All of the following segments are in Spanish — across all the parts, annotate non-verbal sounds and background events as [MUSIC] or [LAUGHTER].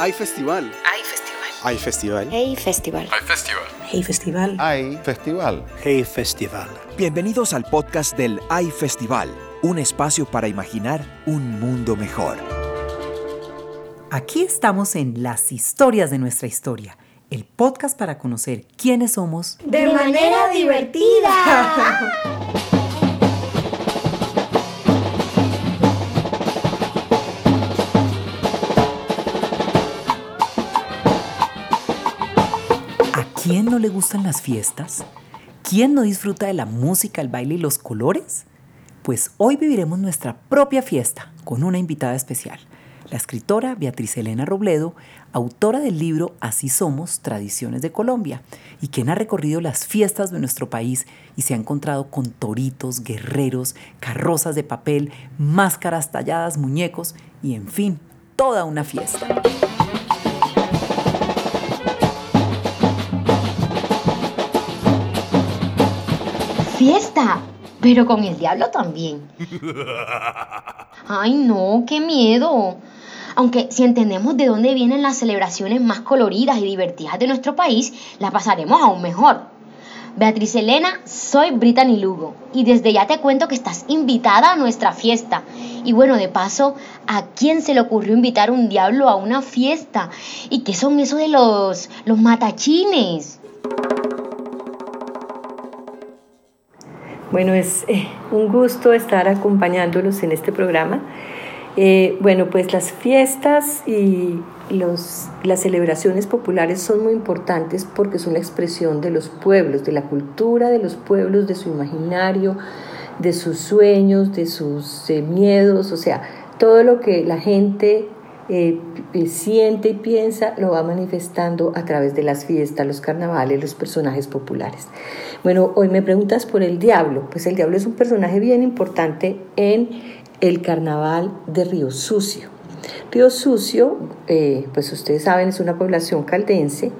Hay festival. Hay festival. Hay festival. Hey Festival. Hay festival. Hey Festival. Hay festival. Hey Festival. Bienvenidos al podcast del Hay Festival, un espacio para imaginar un mundo mejor. Aquí estamos en Las historias de nuestra historia, el podcast para conocer quiénes somos De manera divertida. [LAUGHS] no le gustan las fiestas? ¿Quién no disfruta de la música, el baile y los colores? Pues hoy viviremos nuestra propia fiesta con una invitada especial, la escritora Beatriz Elena Robledo, autora del libro Así Somos, Tradiciones de Colombia, y quien ha recorrido las fiestas de nuestro país y se ha encontrado con toritos, guerreros, carrozas de papel, máscaras talladas, muñecos y, en fin, toda una fiesta. Fiesta, pero con el diablo también. Ay, no, qué miedo. Aunque si entendemos de dónde vienen las celebraciones más coloridas y divertidas de nuestro país, la pasaremos aún mejor. Beatriz Elena, soy Brittany Lugo y desde ya te cuento que estás invitada a nuestra fiesta. Y bueno, de paso, ¿a quién se le ocurrió invitar un diablo a una fiesta? ¿Y qué son eso de los, los matachines? Bueno, es eh, un gusto estar acompañándolos en este programa. Eh, bueno, pues las fiestas y los, las celebraciones populares son muy importantes porque son la expresión de los pueblos, de la cultura de los pueblos, de su imaginario, de sus sueños, de sus eh, miedos, o sea, todo lo que la gente eh, siente y piensa lo va manifestando a través de las fiestas, los carnavales, los personajes populares. Bueno, hoy me preguntas por el diablo. Pues el diablo es un personaje bien importante en el carnaval de Río Sucio. Río Sucio, eh, pues ustedes saben, es una población caldense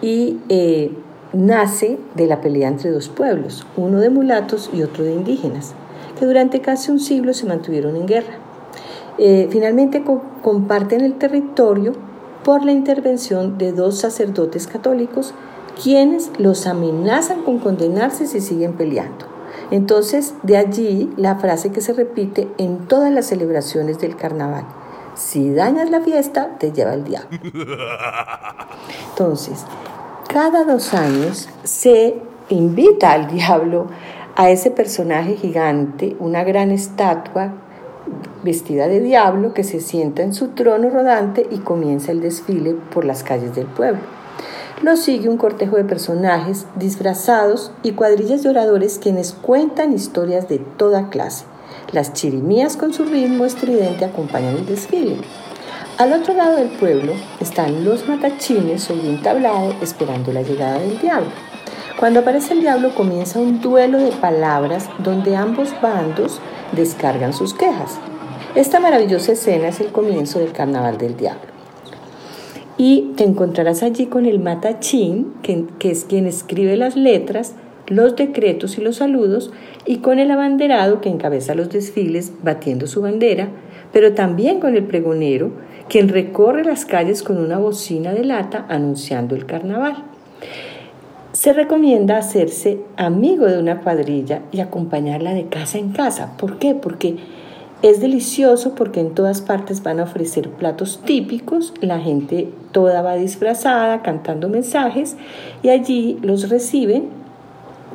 y eh, nace de la pelea entre dos pueblos, uno de mulatos y otro de indígenas, que durante casi un siglo se mantuvieron en guerra. Eh, finalmente co comparten el territorio por la intervención de dos sacerdotes católicos quienes los amenazan con condenarse si siguen peleando. Entonces, de allí la frase que se repite en todas las celebraciones del carnaval. Si dañas la fiesta, te lleva el diablo. [LAUGHS] Entonces, cada dos años se invita al diablo a ese personaje gigante, una gran estatua vestida de diablo que se sienta en su trono rodante y comienza el desfile por las calles del pueblo. Lo sigue un cortejo de personajes disfrazados y cuadrillas de oradores quienes cuentan historias de toda clase. Las chirimías con su ritmo estridente acompañan el desfile. Al otro lado del pueblo están los matachines sobre un tablado esperando la llegada del diablo. Cuando aparece el diablo comienza un duelo de palabras donde ambos bandos descargan sus quejas. Esta maravillosa escena es el comienzo del Carnaval del Diablo. Y te encontrarás allí con el matachín, que, es quien escribe las letras, los decretos y los saludos, y con el abanderado que encabeza los desfiles batiendo su bandera, pero también con el pregonero, quien recorre las calles con una bocina de lata anunciando el carnaval. Se recomienda hacerse amigo de una cuadrilla y acompañarla de casa en casa. ¿Por qué? Porque es delicioso porque en todas partes van a ofrecer platos típicos, la gente toda va disfrazada, cantando mensajes y allí los reciben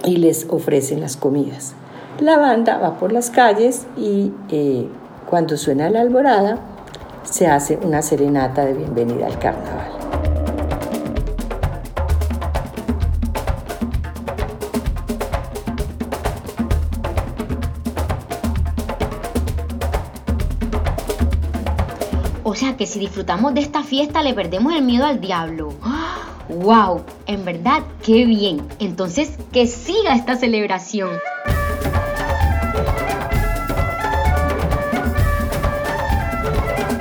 y les ofrecen las comidas. La banda va por las calles y eh, cuando suena la alborada se hace una serenata de bienvenida al carnaval. Que si disfrutamos de esta fiesta le perdemos el miedo al diablo. ¡Wow! En verdad, qué bien. Entonces, que siga esta celebración.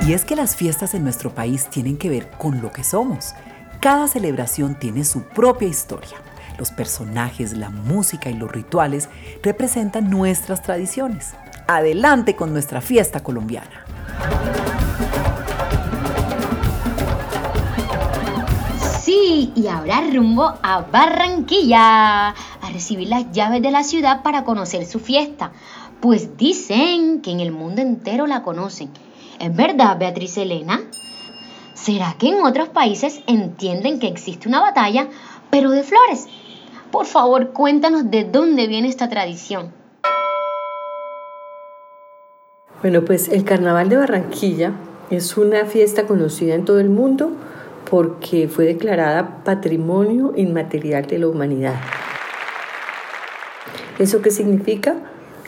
Y es que las fiestas en nuestro país tienen que ver con lo que somos. Cada celebración tiene su propia historia. Los personajes, la música y los rituales representan nuestras tradiciones. Adelante con nuestra fiesta colombiana. Y ahora rumbo a Barranquilla a recibir las llaves de la ciudad para conocer su fiesta. Pues dicen que en el mundo entero la conocen. ¿Es verdad, Beatriz Elena? ¿Será que en otros países entienden que existe una batalla, pero de flores? Por favor, cuéntanos de dónde viene esta tradición. Bueno, pues el Carnaval de Barranquilla es una fiesta conocida en todo el mundo porque fue declarada Patrimonio Inmaterial de la Humanidad. ¿Eso qué significa?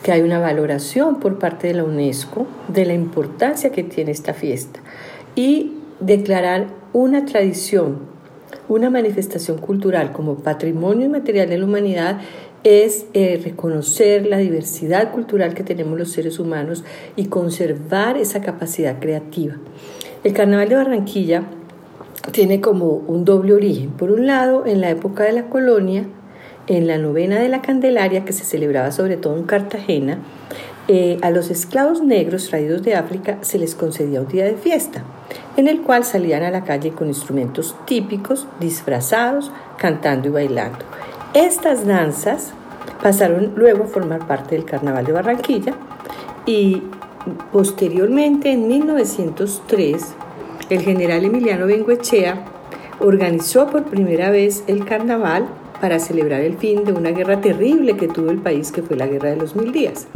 Que hay una valoración por parte de la UNESCO de la importancia que tiene esta fiesta y declarar una tradición, una manifestación cultural como Patrimonio Inmaterial de la Humanidad es eh, reconocer la diversidad cultural que tenemos los seres humanos y conservar esa capacidad creativa. El Carnaval de Barranquilla tiene como un doble origen. Por un lado, en la época de la colonia, en la novena de la Candelaria, que se celebraba sobre todo en Cartagena, eh, a los esclavos negros traídos de África se les concedía un día de fiesta, en el cual salían a la calle con instrumentos típicos, disfrazados, cantando y bailando. Estas danzas pasaron luego a formar parte del Carnaval de Barranquilla y posteriormente, en 1903, el general Emiliano Bengoechea organizó por primera vez el carnaval para celebrar el fin de una guerra terrible que tuvo el país, que fue la Guerra de los Mil Días.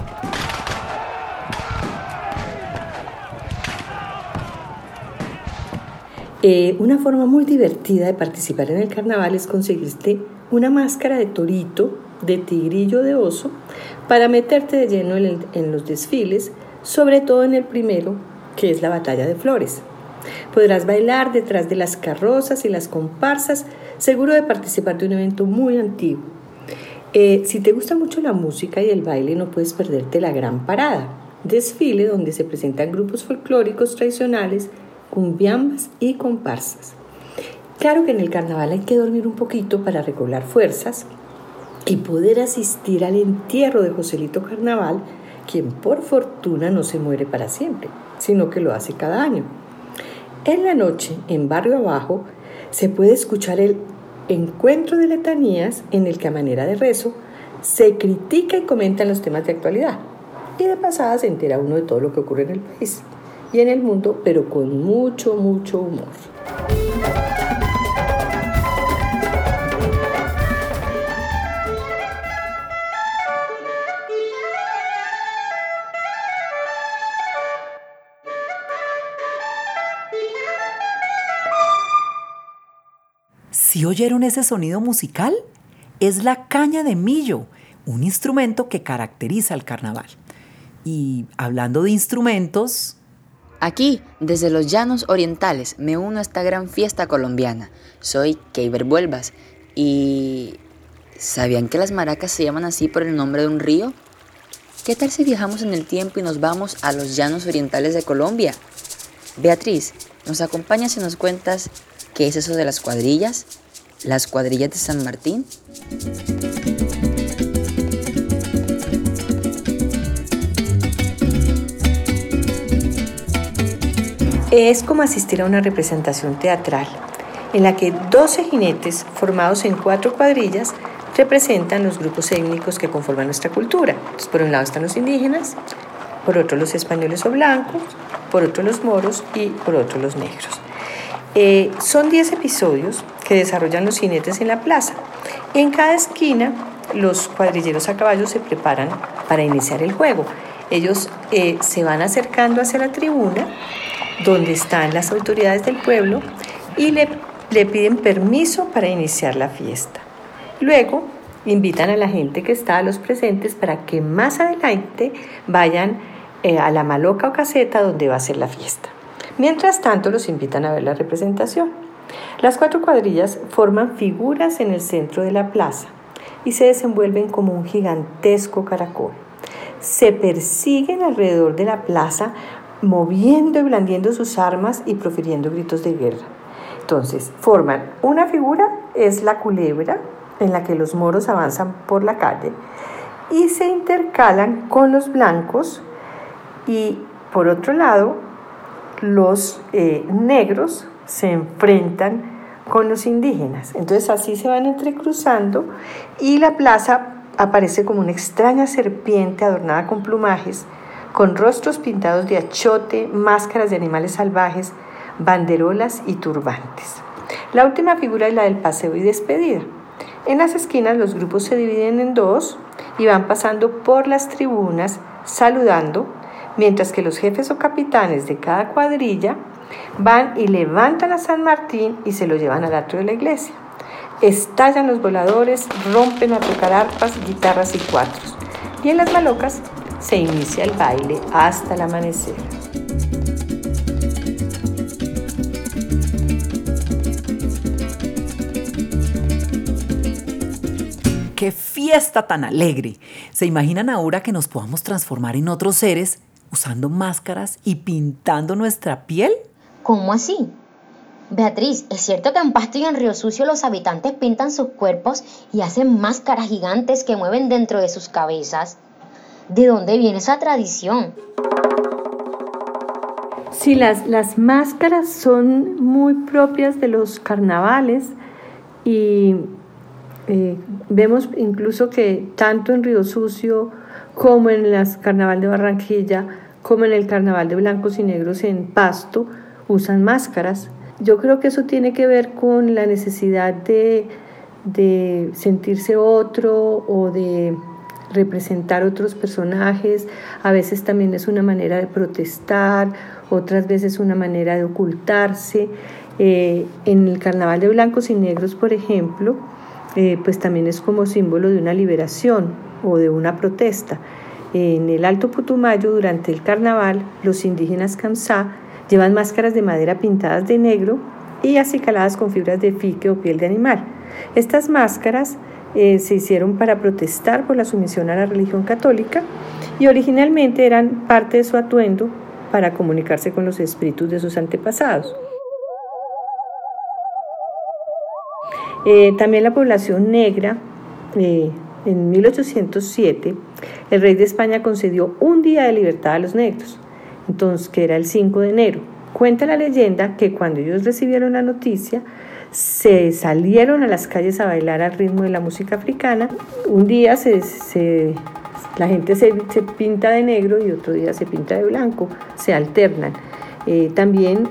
Eh, una forma muy divertida de participar en el carnaval es conseguirte una máscara de torito, de tigrillo, de oso, para meterte de lleno en los desfiles, sobre todo en el primero, que es la batalla de flores. Podrás bailar detrás de las carrozas y las comparsas, seguro de participar de un evento muy antiguo. Eh, si te gusta mucho la música y el baile, no puedes perderte la Gran Parada, desfile donde se presentan grupos folclóricos tradicionales, cumbiambas y comparsas. Claro que en el carnaval hay que dormir un poquito para recobrar fuerzas y poder asistir al entierro de Joselito Carnaval, quien por fortuna no se muere para siempre, sino que lo hace cada año. En la noche, en Barrio Abajo, se puede escuchar el encuentro de letanías en el que a manera de rezo se critica y comentan los temas de actualidad. Y de pasada se entera uno de todo lo que ocurre en el país y en el mundo, pero con mucho, mucho humor. ¿Si oyeron ese sonido musical? Es la caña de millo, un instrumento que caracteriza al carnaval. Y hablando de instrumentos... Aquí, desde los llanos orientales, me uno a esta gran fiesta colombiana. Soy Keiber Vuelvas y... ¿Sabían que las maracas se llaman así por el nombre de un río? ¿Qué tal si viajamos en el tiempo y nos vamos a los llanos orientales de Colombia? Beatriz, ¿nos acompañas y nos cuentas qué es eso de las cuadrillas? Las cuadrillas de San Martín. Es como asistir a una representación teatral en la que 12 jinetes formados en cuatro cuadrillas representan los grupos étnicos que conforman nuestra cultura. por un lado están los indígenas, por otro los españoles o blancos, por otro los moros y por otro los negros. Eh, son 10 episodios que desarrollan los jinetes en la plaza. En cada esquina, los cuadrilleros a caballo se preparan para iniciar el juego. Ellos eh, se van acercando hacia la tribuna, donde están las autoridades del pueblo, y le, piden permiso para iniciar la fiesta. Luego, invitan a la gente que está, a los presentes, para que más adelante vayan eh, a la maloca o caseta donde va a ser la fiesta. Mientras tanto, los invitan a ver la representación. Las cuatro cuadrillas forman figuras en el centro de la plaza y se desenvuelven como un gigantesco caracol. Se persiguen alrededor de la plaza moviendo y blandiendo sus armas y profiriendo gritos de guerra. Entonces, forman una figura, es la culebra, en la que los moros avanzan por la calle, y se intercalan con los blancos y por otro lado los eh, negros se enfrentan con los indígenas. Entonces así se van entrecruzando y la plaza aparece como una extraña serpiente adornada con plumajes, con rostros pintados de achote, máscaras de animales salvajes, banderolas y turbantes. La última figura es la del paseo y despedida. En las esquinas los grupos se dividen en dos y van pasando por las tribunas saludando, mientras que los jefes o capitanes de cada cuadrilla van y levantan a San Martín y se lo llevan al atrio de la iglesia. Estallan los voladores, rompen a tocar arpas, guitarras y cuatros. Y en las malocas se inicia el baile hasta el amanecer. ¡Qué fiesta tan alegre! ¿Se imaginan ahora que nos podamos transformar en otros seres usando máscaras y pintando nuestra piel? ¿Cómo así? Beatriz, ¿es cierto que en Pasto y en Río Sucio los habitantes pintan sus cuerpos y hacen máscaras gigantes que mueven dentro de sus cabezas? ¿De dónde viene esa tradición? Sí, las, las máscaras son muy propias de los carnavales y eh, vemos incluso que tanto en Río Sucio como en el Carnaval de Barranquilla, como en el Carnaval de Blancos y Negros en Pasto, usan máscaras. Yo creo que eso tiene que ver con la necesidad de, de sentirse otro o de representar otros personajes. A veces también es una manera de protestar, otras veces una manera de ocultarse. Eh, en el Carnaval de Blancos y Negros, por ejemplo, eh, pues también es como símbolo de una liberación o de una protesta. En el Alto Putumayo, durante el carnaval, los indígenas Kamsá llevan máscaras de madera pintadas de negro y acicaladas con fibras de fique o piel de animal. Estas máscaras eh, se hicieron para protestar por la sumisión a la religión católica y originalmente eran parte de su atuendo para comunicarse con los espíritus de sus antepasados. Eh, también la población negra, eh, en 1807, el rey de España concedió un día de libertad a los negros, entonces que era el 5 de enero. Cuenta la leyenda que cuando ellos recibieron la noticia, se salieron a las calles a bailar al ritmo de la música africana. Un día se, la gente se, pinta de negro y otro día se pinta de blanco, se alternan. Eh, también,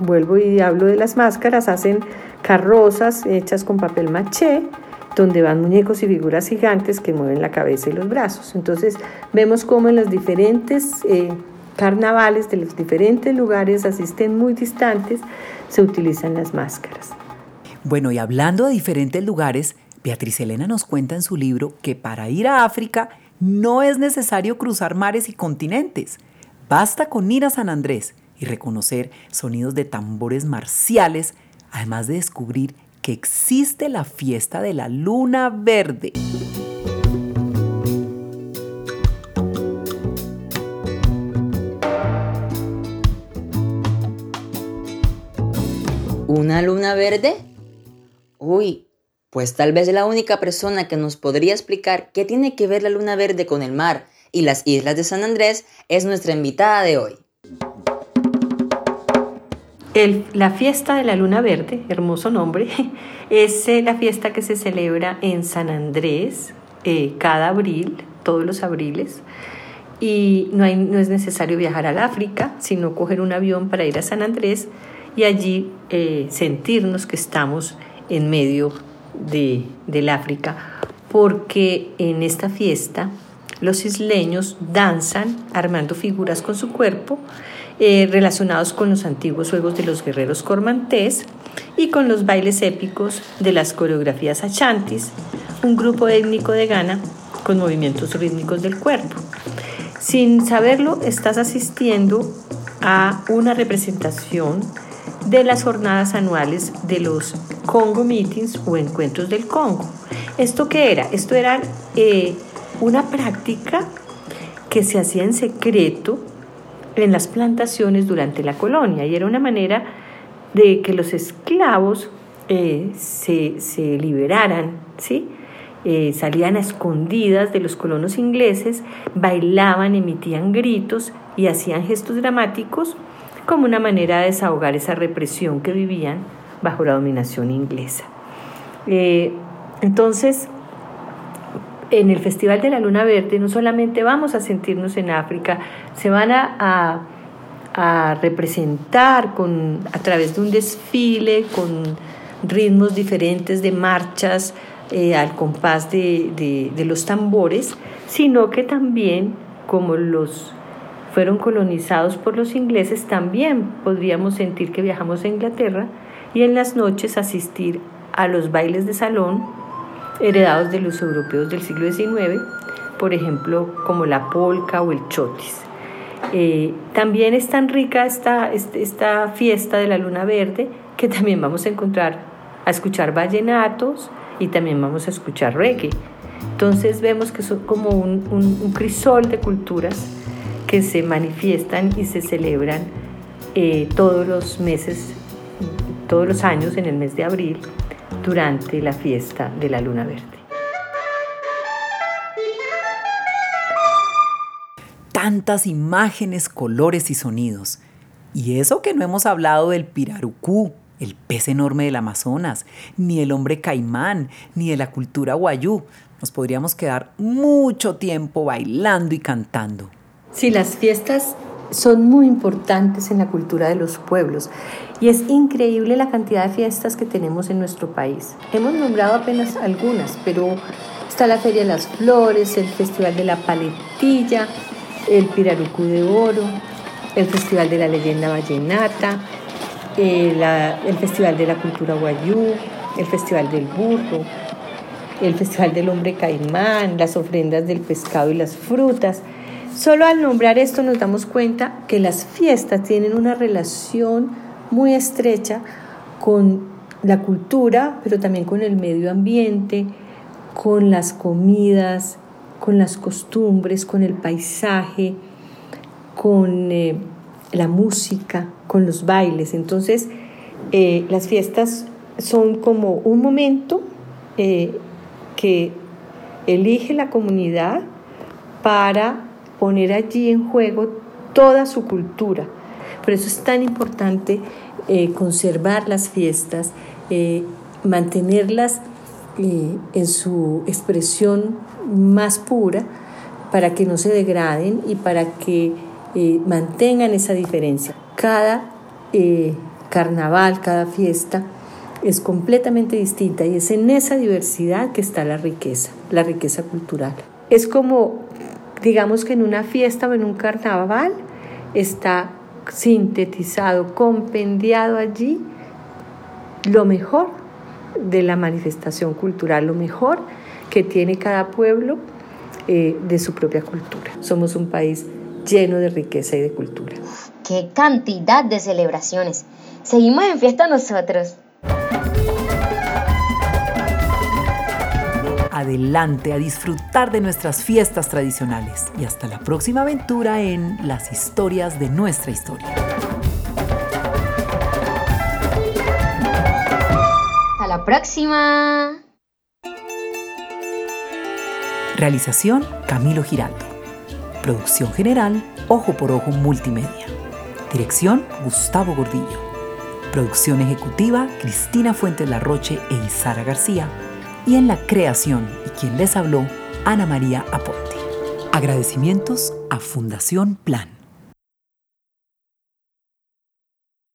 vuelvo y hablo de las máscaras, hacen carrozas hechas con papel maché, donde van muñecos y figuras gigantes que mueven la cabeza y los brazos. Entonces vemos cómo en los diferentes eh, carnavales de los diferentes lugares, asisten muy distantes, se utilizan las máscaras. Bueno, y hablando de diferentes lugares, Beatriz Elena nos cuenta en su libro que para ir a África no es necesario cruzar mares y continentes. Basta con ir a San Andrés y reconocer sonidos de tambores marciales además de descubrir que existe la fiesta de la luna verde. ¿Una luna verde? Uy, pues tal vez la única persona que nos podría explicar qué tiene que ver la luna verde con el mar y las islas de San Andrés es nuestra invitada de hoy la fiesta de la Luna Verde, hermoso nombre, [LAUGHS] es eh, la fiesta que se celebra en San Andrés eh, cada abril, todos los abriles. Y no, es necesario viajar al África, sino coger un avión para ir a San Andrés y allí eh, sentirnos que estamos en medio de, del África, porque en esta fiesta los isleños danzan armando figuras con su cuerpo eh, relacionados con los antiguos juegos de los guerreros cormantés y con los bailes épicos de las coreografías achantis, un grupo étnico de Ghana con movimientos rítmicos del cuerpo. Sin saberlo, estás asistiendo a una representación de las jornadas anuales de los Congo Meetings o encuentros del Congo. ¿Esto qué era? Esto era eh, una práctica que se hacía en secreto en las plantaciones durante la colonia y era una manera de que los esclavos eh, se, se, liberaran, ¿sí? Eh, salían a escondidas de los colonos ingleses, bailaban, emitían gritos y hacían gestos dramáticos como una manera de desahogar esa represión que vivían bajo la dominación inglesa. Eh, entonces, en el Festival de la Luna Verde no solamente vamos a sentirnos en África, se van a, representar con, a través de un desfile, con ritmos diferentes de marchas eh, al compás de, de los tambores, sino que también como los fueron colonizados por los ingleses, también podríamos sentir que viajamos a Inglaterra y en las noches asistir a los bailes de salón heredados de los europeos del siglo XIX, por ejemplo, como la polka o el chotis. Eh, también es tan rica esta, este, esta fiesta de la luna verde que también vamos a encontrar, a escuchar vallenatos y también vamos a escuchar reggae. Entonces vemos que son como un, un, crisol de culturas que se manifiestan y se celebran eh, todos los meses, todos los años en el mes de abril durante la fiesta de la luna verde. Tantas imágenes, colores y sonidos. Y eso que no hemos hablado del pirarucú, el pez enorme del Amazonas, ni el hombre caimán, ni de la cultura guayú. Nos podríamos quedar mucho tiempo bailando y cantando. Sí, las fiestas son muy importantes en la cultura de los pueblos y es increíble la cantidad de fiestas que tenemos en nuestro país. Hemos nombrado apenas algunas, pero está la Feria de las Flores, el Festival de la Paletilla, el Pirarucú de Oro, el Festival de la Leyenda Vallenata, el, el Festival de la Cultura Guayú, el Festival del Burro, el Festival del Hombre Caimán, las ofrendas del pescado y las frutas. Solo al nombrar esto nos damos cuenta que las fiestas tienen una relación muy estrecha con la cultura, pero también con el medio ambiente, con las comidas, con las costumbres, con el paisaje, con eh, la música, con los bailes. Entonces, eh, las fiestas son como un momento eh, que elige la comunidad para poner allí en juego toda su cultura. Por eso es tan importante eh, conservar las fiestas, eh, mantenerlas eh, en su expresión más pura para que no se degraden y para que mantengan esa diferencia. Cada carnaval, cada fiesta es completamente distinta y es en esa diversidad que está la riqueza, la riqueza cultural. Es como digamos que en una fiesta o en un carnaval está sintetizado, compendiado allí lo mejor de la manifestación cultural, lo mejor que tiene cada pueblo eh, de su propia cultura. Somos un país lleno de riqueza y de cultura. ¡Qué cantidad de celebraciones! Seguimos en fiesta nosotros. Adelante a disfrutar de nuestras fiestas tradicionales y hasta la próxima aventura en las historias de nuestra historia. Hasta la próxima. Realización Camilo Giraldo. Producción general Ojo por Ojo Multimedia. Dirección Gustavo Gordillo. Producción ejecutiva Cristina Fuentes Larroche e Isara García y en la creación y quien les habló, Ana María Aponte. Agradecimientos a Fundación Plan.